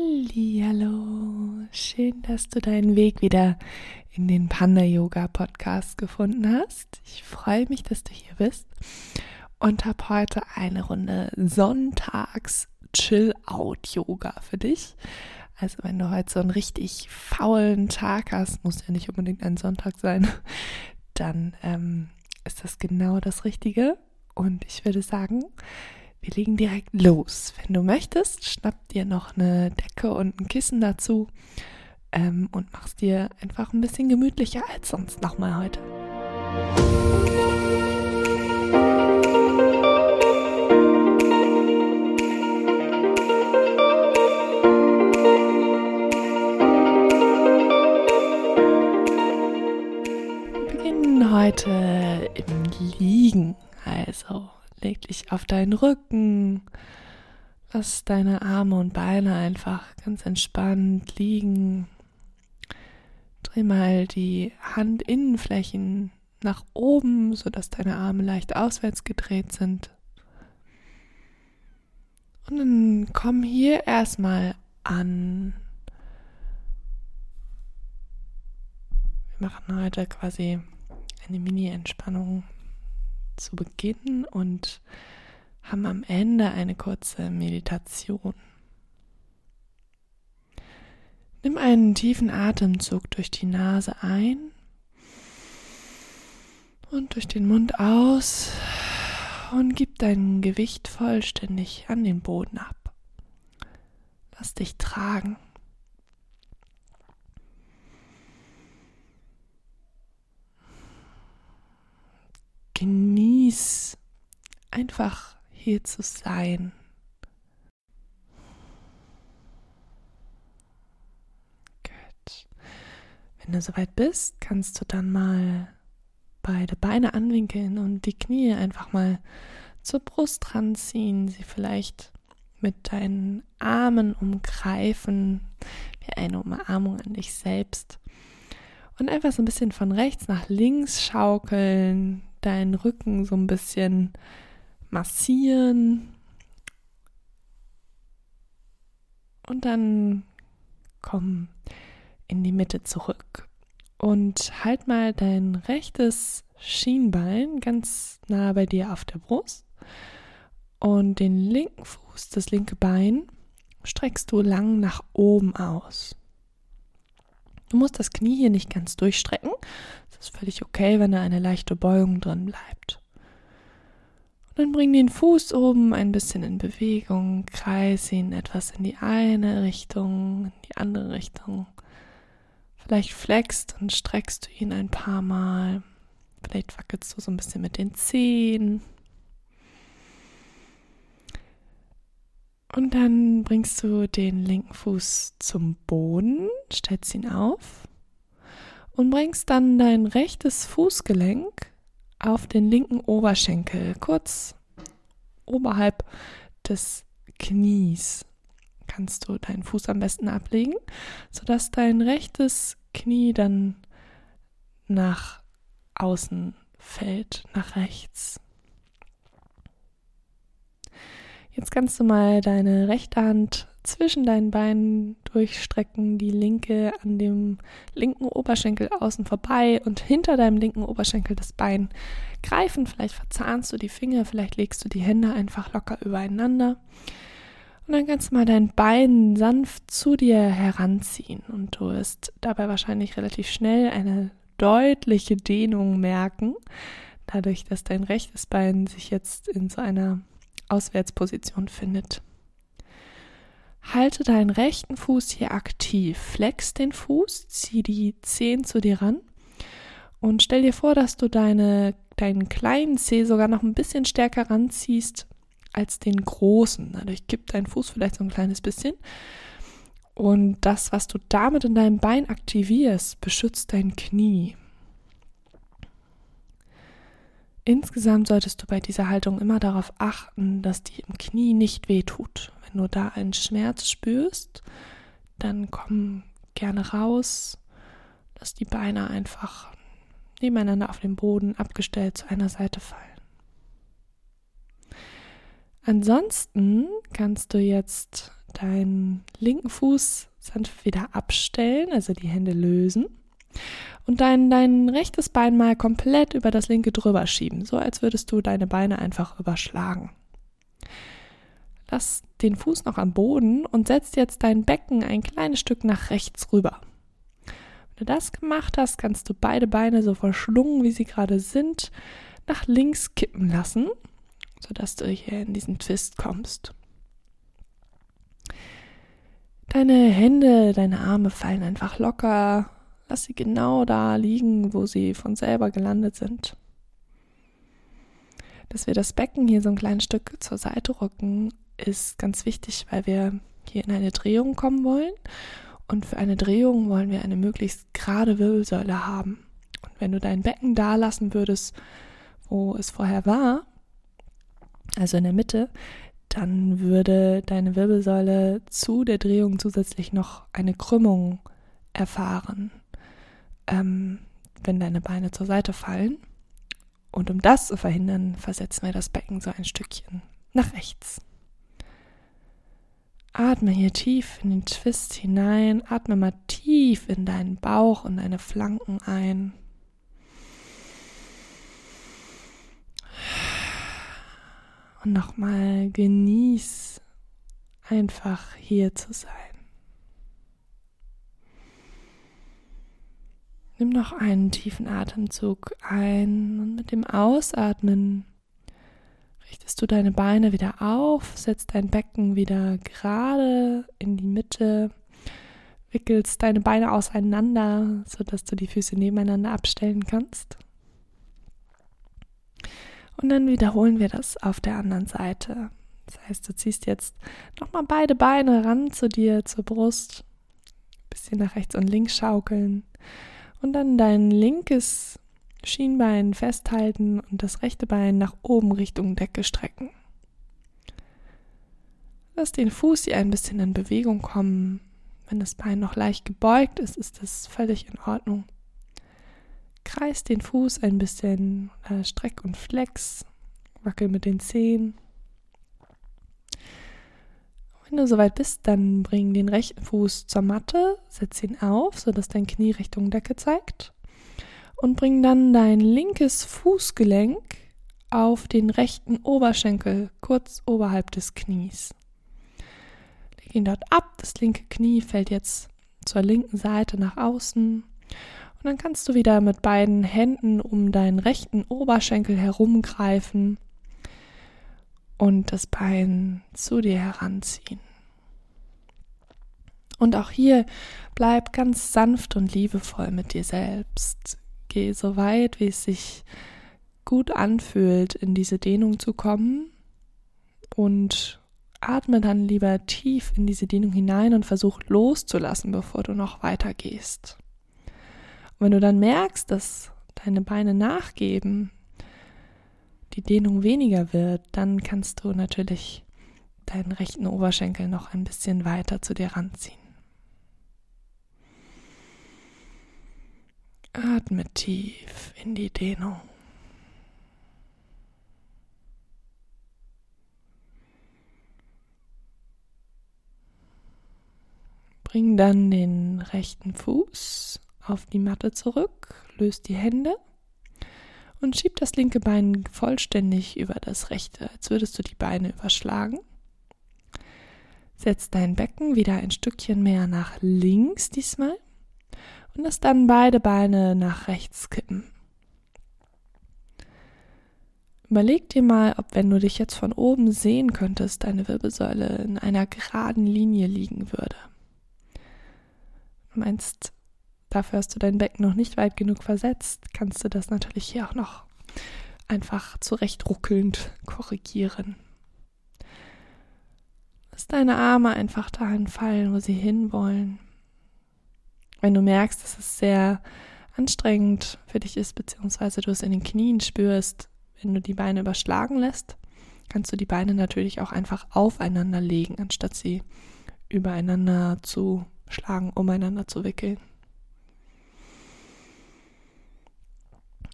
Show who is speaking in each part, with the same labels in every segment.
Speaker 1: Hallo, schön, dass du deinen Weg wieder in den Panda Yoga Podcast gefunden hast. Ich freue mich, dass du hier bist und habe heute eine Runde Sonntags Chill Out Yoga für dich. Also wenn du heute so einen richtig faulen Tag hast, muss ja nicht unbedingt ein Sonntag sein, dann ähm, ist das genau das Richtige. Und ich würde sagen, wir legen direkt los. Wenn du möchtest, schnapp dir noch eine Decke und ein Kissen dazu ähm, und machst dir einfach ein bisschen gemütlicher als sonst nochmal heute. Dich auf deinen Rücken, lass deine Arme und Beine einfach ganz entspannt liegen. Dreh mal die Handinnenflächen nach oben, sodass deine Arme leicht auswärts gedreht sind. Und dann komm hier erstmal an. Wir machen heute quasi eine Mini-Entspannung zu Beginn und haben am Ende eine kurze Meditation. Nimm einen tiefen Atemzug durch die Nase ein und durch den Mund aus und gib dein Gewicht vollständig an den Boden ab. Lass dich tragen. Genieß einfach hier zu sein. Gut. Wenn du soweit bist, kannst du dann mal beide Beine anwinkeln und die Knie einfach mal zur Brust ranziehen, sie vielleicht mit deinen Armen umgreifen, wie eine Umarmung an dich selbst. Und einfach so ein bisschen von rechts nach links schaukeln, deinen Rücken so ein bisschen massieren. Und dann komm in die Mitte zurück und halt mal dein rechtes Schienbein ganz nah bei dir auf der Brust und den linken Fuß, das linke Bein, streckst du lang nach oben aus. Du musst das Knie hier nicht ganz durchstrecken. Ist völlig okay, wenn da eine leichte Beugung drin bleibt. Und dann bring den Fuß oben ein bisschen in Bewegung, kreis ihn etwas in die eine Richtung, in die andere Richtung. Vielleicht flexst und streckst du ihn ein paar Mal. Vielleicht wackelst du so ein bisschen mit den Zehen. Und dann bringst du den linken Fuß zum Boden, stellst ihn auf und bringst dann dein rechtes Fußgelenk auf den linken Oberschenkel, kurz oberhalb des Knies. Kannst du deinen Fuß am besten ablegen, sodass dein rechtes Knie dann nach außen fällt, nach rechts. Jetzt kannst du mal deine rechte Hand zwischen deinen Beinen durchstrecken, die linke an dem linken Oberschenkel außen vorbei und hinter deinem linken Oberschenkel das Bein greifen. Vielleicht verzahnst du die Finger, vielleicht legst du die Hände einfach locker übereinander. Und dann kannst du mal dein Bein sanft zu dir heranziehen und du wirst dabei wahrscheinlich relativ schnell eine deutliche Dehnung merken, dadurch, dass dein rechtes Bein sich jetzt in so einer Auswärtsposition findet. Halte deinen rechten Fuß hier aktiv, flex den Fuß, zieh die Zehen zu dir ran und stell dir vor, dass du deine, deinen kleinen Zeh sogar noch ein bisschen stärker ranziehst als den großen. Dadurch gibt dein Fuß vielleicht so ein kleines bisschen. Und das, was du damit in deinem Bein aktivierst, beschützt dein Knie. Insgesamt solltest du bei dieser Haltung immer darauf achten, dass die im Knie nicht wehtut. Wenn du da einen Schmerz spürst, dann komm gerne raus, dass die Beine einfach nebeneinander auf dem Boden abgestellt zu einer Seite fallen. Ansonsten kannst du jetzt deinen linken Fuß sanft wieder abstellen, also die Hände lösen. Und dein, dein rechtes Bein mal komplett über das linke drüber schieben, so als würdest du deine Beine einfach überschlagen. Lass den Fuß noch am Boden und setz jetzt dein Becken ein kleines Stück nach rechts rüber. Wenn du das gemacht hast, kannst du beide Beine so verschlungen, wie sie gerade sind, nach links kippen lassen, sodass du hier in diesen Twist kommst. Deine Hände, deine Arme fallen einfach locker. Lass sie genau da liegen, wo sie von selber gelandet sind. Dass wir das Becken hier so ein kleines Stück zur Seite rücken, ist ganz wichtig, weil wir hier in eine Drehung kommen wollen. Und für eine Drehung wollen wir eine möglichst gerade Wirbelsäule haben. Und wenn du dein Becken da lassen würdest, wo es vorher war, also in der Mitte, dann würde deine Wirbelsäule zu der Drehung zusätzlich noch eine Krümmung erfahren, ähm, wenn deine Beine zur Seite fallen. Und um das zu verhindern, versetzen wir das Becken so ein Stückchen nach rechts. Atme hier tief in den Twist hinein, atme mal tief in deinen Bauch und deine Flanken ein. Und nochmal genieß einfach hier zu sein. Nimm noch einen tiefen Atemzug ein und mit dem Ausatmen richtest du deine Beine wieder auf, setzt dein Becken wieder gerade in die Mitte, wickelst deine Beine auseinander, sodass du die Füße nebeneinander abstellen kannst. Und dann wiederholen wir das auf der anderen Seite. Das heißt, du ziehst jetzt nochmal beide Beine ran zu dir, zur Brust, bisschen nach rechts und links schaukeln und dann dein linkes Schienbein festhalten und das rechte Bein nach oben Richtung Decke strecken. Lass den Fuß hier ein bisschen in Bewegung kommen. Wenn das Bein noch leicht gebeugt ist, ist das völlig in Ordnung. Kreis den Fuß ein bisschen, äh, streck und flex, wackel mit den Zehen. Wenn du soweit bist, dann bring den rechten Fuß zur Matte, setz ihn auf, sodass dein Knie Richtung Decke zeigt und bring dann dein linkes Fußgelenk auf den rechten Oberschenkel, kurz oberhalb des Knies. Leg ihn dort ab, das linke Knie fällt jetzt zur linken Seite nach außen und dann kannst du wieder mit beiden Händen um deinen rechten Oberschenkel herumgreifen und das Bein zu dir heranziehen. Und auch hier bleib ganz sanft und liebevoll mit dir selbst. Geh so weit, wie es sich gut anfühlt, in diese Dehnung zu kommen und atme dann lieber tief in diese Dehnung hinein und versuch loszulassen, bevor du noch weiter gehst. Und wenn du dann merkst, dass deine Beine nachgeben, die Dehnung weniger wird, dann kannst du natürlich deinen rechten Oberschenkel noch ein bisschen weiter zu dir ranziehen. Atme tief in die Dehnung. Bring dann den rechten Fuß auf die Matte zurück, löst die Hände und schieb das linke Bein vollständig über das rechte, als würdest du die Beine überschlagen. Setz dein Becken wieder ein Stückchen mehr nach links diesmal und lass dann beide Beine nach rechts kippen. Überleg dir mal, ob wenn du dich jetzt von oben sehen könntest, deine Wirbelsäule in einer geraden Linie liegen würde. Du meinst, Dafür hast du dein Becken noch nicht weit genug versetzt, kannst du das natürlich hier auch noch einfach zurecht ruckelnd korrigieren. Lass deine Arme einfach dahin fallen, wo sie hinwollen. Wenn du merkst, dass es sehr anstrengend für dich ist, beziehungsweise du es in den Knien spürst, wenn du die Beine überschlagen lässt, kannst du die Beine natürlich auch einfach aufeinander legen, anstatt sie übereinander zu schlagen, umeinander zu wickeln.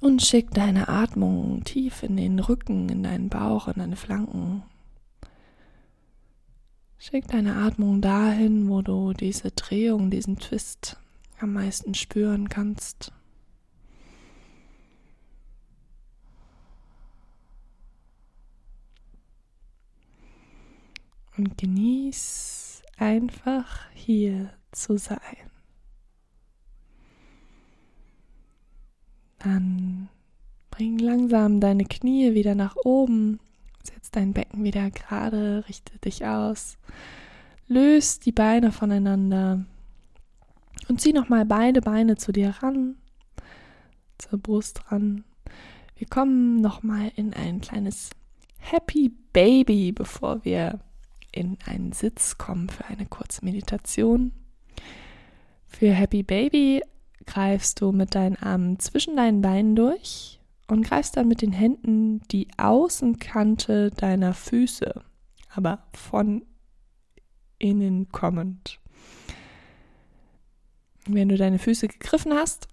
Speaker 1: Und schick deine Atmung tief in den Rücken, in deinen Bauch, in deine Flanken. Schick deine Atmung dahin, wo du diese Drehung, diesen Twist am meisten spüren kannst. Und genieß einfach hier zu sein. Dann bring langsam deine Knie wieder nach oben Setz dein Becken wieder gerade, richte dich aus. Löst die Beine voneinander und zieh nochmal beide Beine zu dir ran, zur Brust ran. Wir kommen nochmal in ein kleines Happy Baby, bevor wir in einen Sitz kommen für eine kurze Meditation. Für Happy Baby greifst du mit deinen Armen zwischen deinen Beinen durch und greifst dann mit den Händen die Außenkante deiner Füße, aber von innen kommend. Wenn du deine Füße gegriffen hast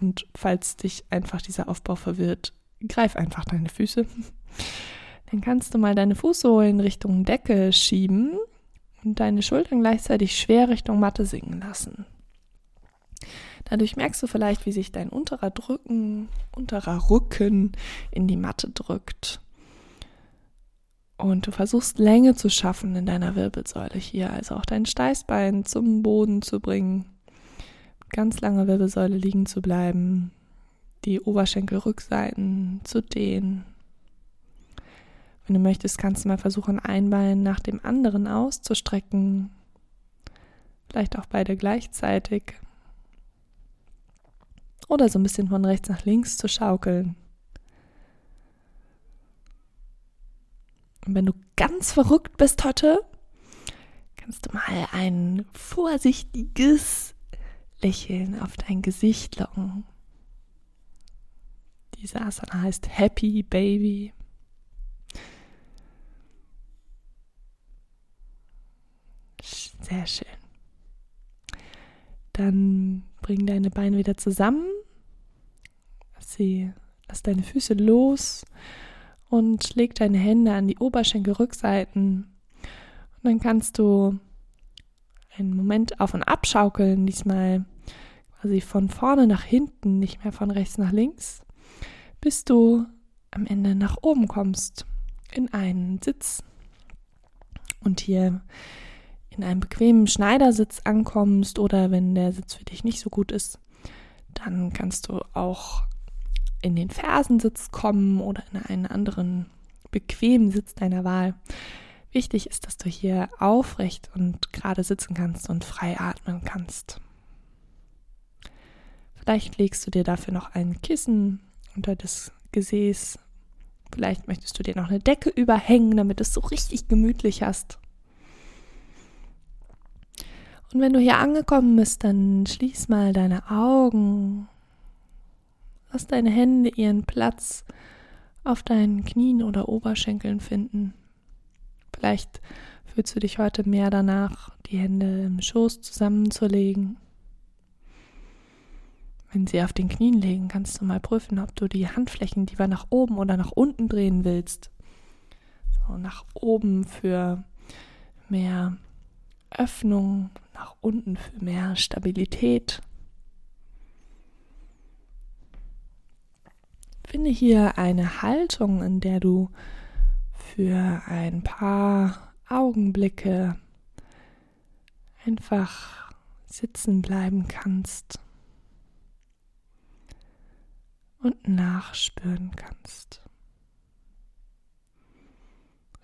Speaker 1: und falls dich einfach dieser Aufbau verwirrt, greif einfach deine Füße. Dann kannst du mal deine Fußsohlen Richtung Decke schieben und deine Schultern gleichzeitig schwer Richtung Matte sinken lassen. Dadurch merkst du vielleicht, wie sich dein unterer Drücken, unterer Rücken in die Matte drückt. Und du versuchst Länge zu schaffen in deiner Wirbelsäule hier, also auch dein Steißbein zum Boden zu bringen, ganz lange Wirbelsäule liegen zu bleiben, die Oberschenkelrückseiten zu dehnen. Wenn du möchtest, kannst du mal versuchen, ein Bein nach dem anderen auszustrecken, vielleicht auch beide gleichzeitig oder so ein bisschen von rechts nach links zu schaukeln. Und wenn du ganz verrückt bist heute, kannst du mal ein vorsichtiges Lächeln auf dein Gesicht locken. Diese Asana heißt Happy Baby. Sehr schön. Dann bring deine Beine wieder zusammen. Sie, lass deine Füße los und leg deine Hände an die Oberschenkelrückseiten. Und dann kannst du einen Moment auf und abschaukeln, diesmal quasi von vorne nach hinten, nicht mehr von rechts nach links, bis du am Ende nach oben kommst in einen Sitz. Und hier in einem bequemen Schneidersitz ankommst oder wenn der Sitz für dich nicht so gut ist, dann kannst du auch in den Fersensitz kommen oder in einen anderen bequemen Sitz deiner Wahl. Wichtig ist, dass du hier aufrecht und gerade sitzen kannst und frei atmen kannst. Vielleicht legst du dir dafür noch ein Kissen unter das Gesäß. Vielleicht möchtest du dir noch eine Decke überhängen, damit es so richtig gemütlich hast. Und wenn du hier angekommen bist, dann schließ mal deine Augen. Lass deine Hände ihren Platz auf deinen Knien oder Oberschenkeln finden. Vielleicht fühlst du dich heute mehr danach, die Hände im Schoß zusammenzulegen. Wenn sie auf den Knien liegen, kannst du mal prüfen, ob du die Handflächen lieber nach oben oder nach unten drehen willst. So nach oben für mehr Öffnung, nach unten für mehr Stabilität. Finde hier eine Haltung, in der du für ein paar Augenblicke einfach sitzen bleiben kannst und nachspüren kannst.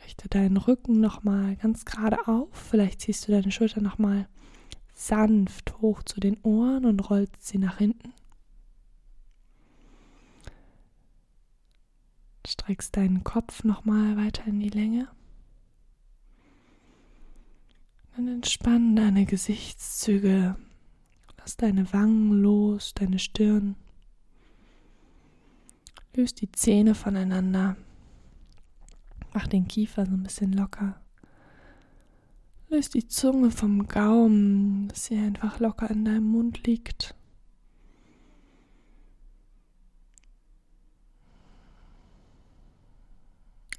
Speaker 1: Richte deinen Rücken nochmal ganz gerade auf. Vielleicht ziehst du deine Schulter nochmal sanft hoch zu den Ohren und rollst sie nach hinten. Streckst deinen Kopf nochmal weiter in die Länge. Dann entspann deine Gesichtszüge. Lass deine Wangen los, deine Stirn. Löst die Zähne voneinander. Mach den Kiefer so ein bisschen locker. Löst die Zunge vom Gaumen, dass sie einfach locker in deinem Mund liegt.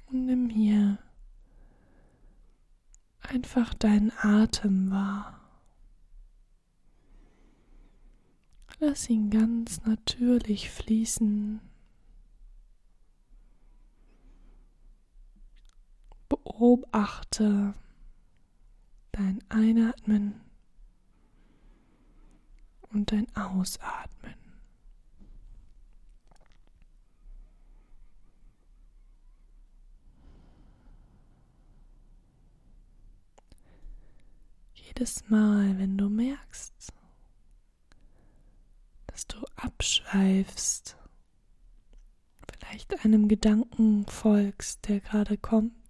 Speaker 1: Und nimm hier einfach deinen Atem wahr. Lass ihn ganz natürlich fließen. Beobachte dein Einatmen und dein Ausatmen. Jedes Mal, wenn du merkst, dass du abschweifst, vielleicht einem Gedanken folgst, der gerade kommt,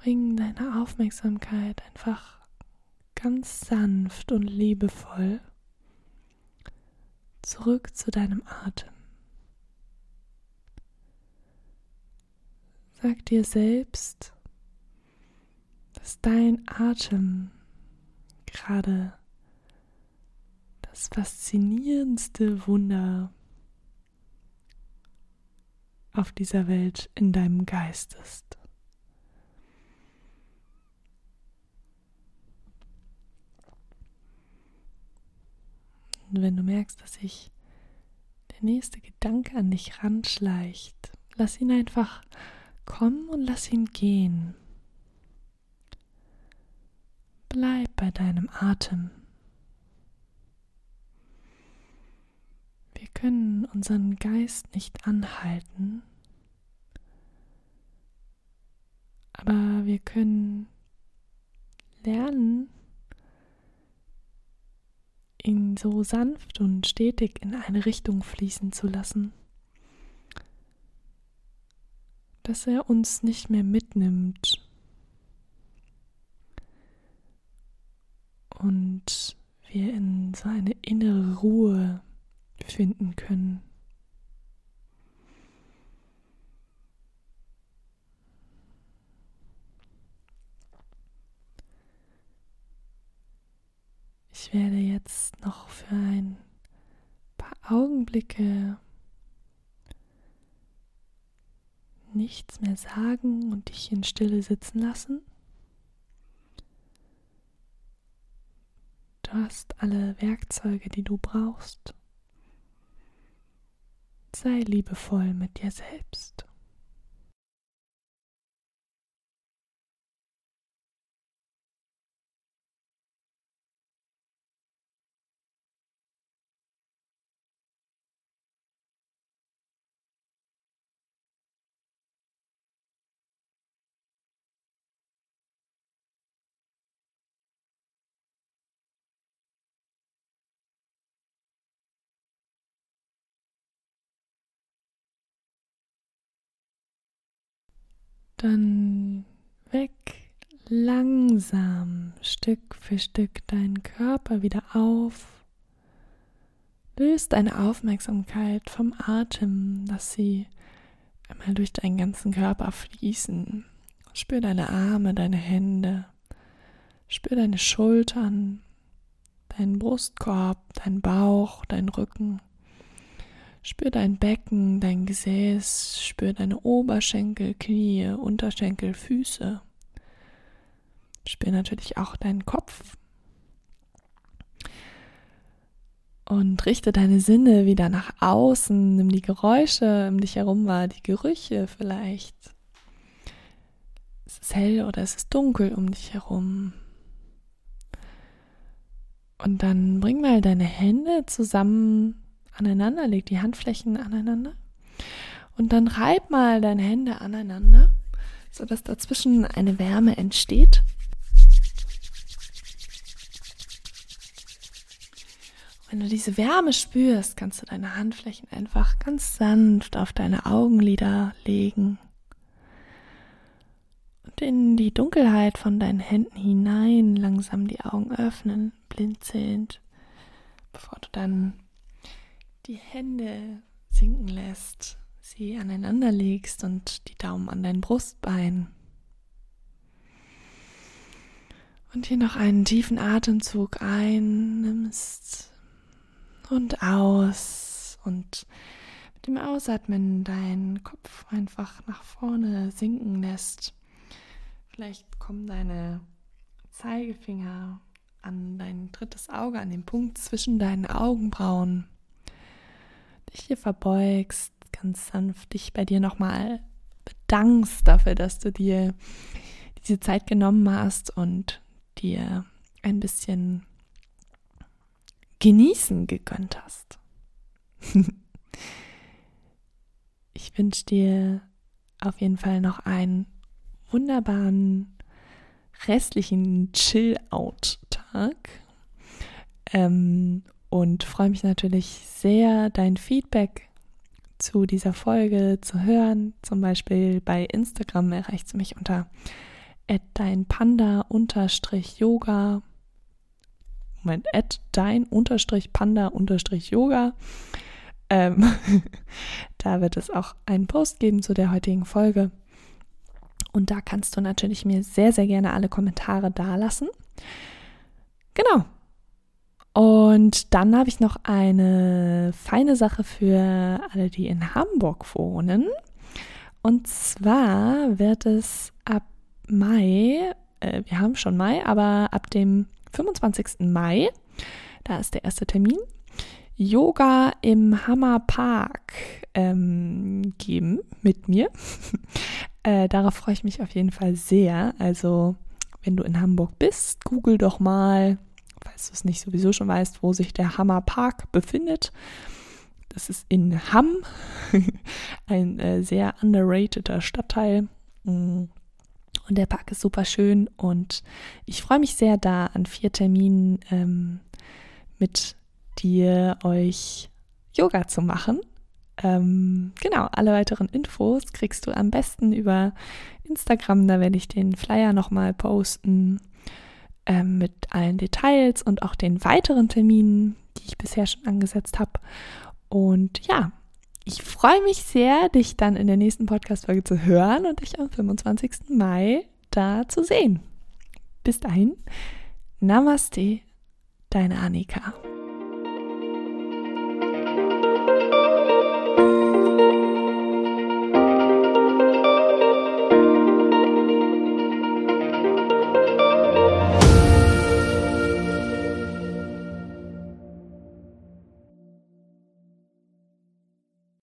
Speaker 1: bring deine Aufmerksamkeit einfach ganz sanft und liebevoll zurück zu deinem Atem. Sag dir selbst, dass dein Atem gerade das faszinierendste Wunder auf dieser Welt in deinem Geist ist. Und wenn du merkst, dass sich der nächste Gedanke an dich ranschleicht, lass ihn einfach kommen und lass ihn gehen. Bleib bei deinem Atem. Wir können unseren Geist nicht anhalten, aber wir können lernen, ihn so sanft und stetig in eine Richtung fließen zu lassen, dass er uns nicht mehr mitnimmt und wir in so eine innere Ruhe finden können. Ich werde jetzt noch für ein paar Augenblicke nichts mehr sagen und dich in Stille sitzen lassen. Du hast alle Werkzeuge, die du brauchst. Sei liebevoll mit dir selbst. Dann weg langsam Stück für Stück deinen Körper wieder auf. Löst deine Aufmerksamkeit vom Atem, dass sie einmal durch deinen ganzen Körper fließen. Spür deine Arme, deine Hände. Spür deine Schultern, deinen Brustkorb, deinen Bauch, deinen Rücken. Spür dein Becken, dein Gesäß, spür deine Oberschenkel, Knie, Unterschenkel, Füße. Spür natürlich auch deinen Kopf. Und richte deine Sinne wieder nach außen. Nimm die Geräusche um dich herum wahr, die Gerüche vielleicht. Es ist hell oder es ist dunkel um dich herum. Und dann bring mal deine Hände zusammen aneinander, leg die Handflächen aneinander und dann reib mal deine Hände aneinander, sodass dazwischen eine Wärme entsteht. Wenn du diese Wärme spürst, kannst du deine Handflächen einfach ganz sanft auf deine Augenlider legen und in die Dunkelheit von deinen Händen hinein langsam die Augen öffnen, blinzelnd, bevor du dann die Hände sinken lässt, sie aneinander legst und die Daumen an dein Brustbein. Und hier noch einen tiefen Atemzug einnimmst und aus. Und mit dem Ausatmen deinen Kopf einfach nach vorne sinken lässt. Vielleicht kommen deine Zeigefinger an dein drittes Auge, an den Punkt zwischen deinen Augenbrauen. Dich hier verbeugst, ganz sanft dich bei dir nochmal bedankst dafür, dass du dir diese Zeit genommen hast und dir ein bisschen genießen gegönnt hast. ich wünsche dir auf jeden Fall noch einen wunderbaren restlichen Chill-Out-Tag. Ähm, und freue mich natürlich sehr, dein Feedback zu dieser Folge zu hören. Zum Beispiel bei Instagram erreicht du mich unter deinpanda-yoga. Moment, dein Panda-yoga. Ähm, da wird es auch einen Post geben zu der heutigen Folge. Und da kannst du natürlich mir sehr, sehr gerne alle Kommentare dalassen. Genau. Und dann habe ich noch eine feine Sache für alle, die in Hamburg wohnen. Und zwar wird es ab Mai, äh, wir haben schon Mai, aber ab dem 25. Mai, da ist der erste Termin, Yoga im Hammerpark ähm, geben mit mir. äh, darauf freue ich mich auf jeden Fall sehr. Also, wenn du in Hamburg bist, google doch mal, falls du es nicht sowieso schon weißt, wo sich der Hammerpark befindet. Das ist in Hamm, ein äh, sehr underrateder Stadtteil. Mm. Und der Park ist super schön und ich freue mich sehr, da an vier Terminen ähm, mit dir euch Yoga zu machen. Ähm, genau, alle weiteren Infos kriegst du am besten über Instagram. Da werde ich den Flyer nochmal posten ähm, mit allen Details und auch den weiteren Terminen, die ich bisher schon angesetzt habe. Und ja, ich freue mich sehr, dich dann in der nächsten Podcast-Folge zu hören und dich am 25. Mai da zu sehen. Bis dahin, Namaste, deine Annika.